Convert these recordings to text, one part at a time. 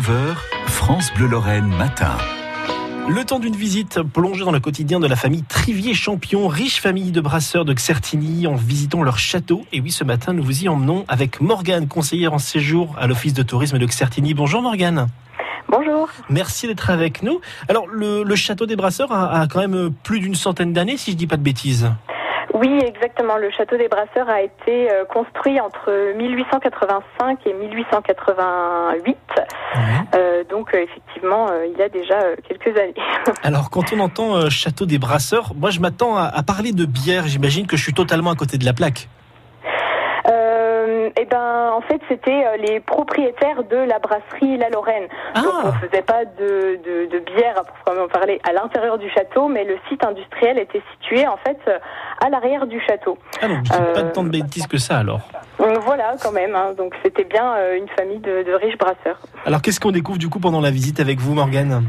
9h, France Bleu Lorraine matin. Le temps d'une visite plongée dans le quotidien de la famille Trivier-Champion, riche famille de brasseurs de Xertigny, en visitant leur château. Et oui, ce matin, nous vous y emmenons avec Morgane, conseillère en séjour à l'Office de tourisme de Xertigny. Bonjour Morgane. Bonjour. Merci d'être avec nous. Alors, le, le château des brasseurs a, a quand même plus d'une centaine d'années, si je dis pas de bêtises. Oui, exactement. Le château des Brasseurs a été euh, construit entre 1885 et 1888. Euh, donc, euh, effectivement, il y a déjà quelques années. Alors, quand on entend château des brasseurs, moi, je m'attends à, à parler de bière. J'imagine que je suis totalement à côté de la plaque. En fait, c'était euh, les propriétaires de la brasserie La Lorraine. Ah. Donc, on faisait pas de, de, de bière à proprement parler à l'intérieur du château, mais le site industriel était situé en fait euh, à l'arrière du château. Ah donc, pas Euh, tant de bêtises que ça alors. Voilà, quand même. hein. Donc, c'était bien une famille de, de riches brasseurs. Alors, qu'est-ce qu'on découvre du coup pendant la visite avec vous, Morgane?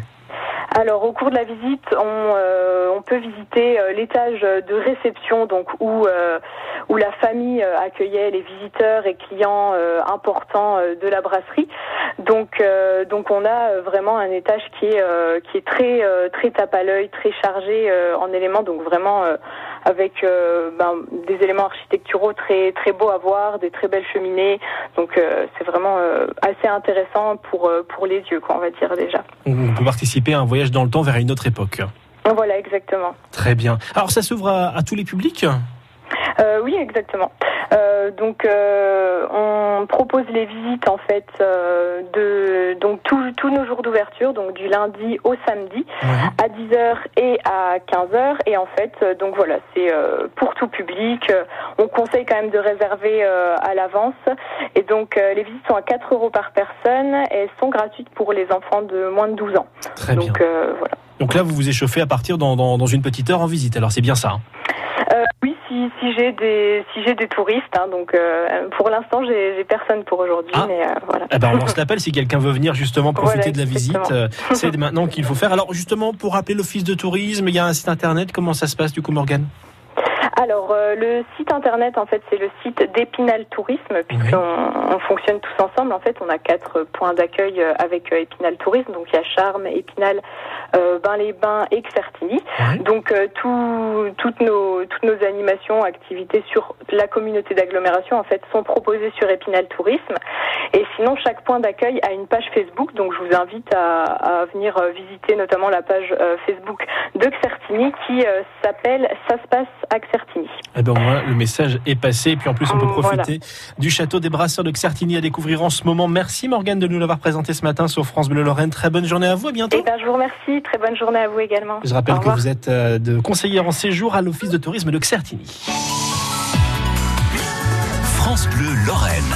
Alors au cours de la visite, on, euh, peut visiter euh, l'étage de réception, donc où euh, où la famille accueillait les visiteurs et clients euh, importants de la brasserie. Donc donc on a vraiment un étage qui est qui est très très tape à l'œil, très chargé en éléments, donc vraiment avec euh, ben, des éléments architecturaux très très beaux à voir, des très belles cheminées. Donc euh, c'est vraiment euh, assez intéressant pour pour les yeux, quoi, on va dire déjà. On peut participer à un voyage dans le temps vers une autre époque. Voilà, exactement. Très bien. Alors, ça s'ouvre à, à tous les publics? Euh, oui, exactement. Euh, donc, euh, on propose les visites en fait euh, de donc tous nos jours d'ouverture, donc du lundi au samedi à 10h et à 15h. Et en fait, euh, donc voilà, c'est euh, pour tout public. Euh, On conseille quand même de réserver euh, à l'avance. Et donc, euh, les visites sont à 4 euros par personne et elles sont gratuites pour les enfants de moins de 12 ans. Très bien. donc, euh, voilà. Donc là, vous vous échauffez à partir dans, dans- dans une petite heure en visite. Alors, c'est bien ça. hein? Euh, si, si j'ai des si j'ai des touristes, hein, donc euh, pour l'instant j'ai personne pour aujourd'hui, Ah. mais euh, voilà. Eh ben, on lance l'appel si quelqu'un veut venir justement profiter Voilà, de la visite. euh, C'est maintenant qu'il faut faire. Alors, justement, pour rappeler l'office de tourisme, il y a un site internet. Comment ça se passe du coup, Morgane? Alors euh, le site internet en fait c'est le site d'Épinal Tourisme puisqu'on on fonctionne tous ensemble. En fait on a quatre points d'accueil euh, avec euh, Épinal Tourisme, donc il y a Charme, Épinal, euh, Bain-les-Bains et Xertigny. Ouais. Donc euh, tout- toutes nos toutes nos animations, activités sur la communauté d'agglomération en fait sont proposées sur Épinal Tourisme. Et sinon chaque point d'accueil a une page Facebook, donc je vous invite à, à venir visiter notamment la page Facebook de Xertigny qui s'appelle Ça se passe à Xertigny. Eh ben, voilà, le message est passé. Et puis, en plus, on peut Voilà. profiter du château des Brasseurs de Xertigny à découvrir en ce moment. Merci, Morgane, de nous l'avoir présenté ce matin sur France Bleu Lorraine. Très bonne journée à vous. À bientôt. Eh ben, je vous remercie. Très bonne journée à vous également. Je rappelle Au que revoir. vous êtes euh, de conseillère en séjour à l'Office de tourisme de Xertigny. France Bleu Lorraine.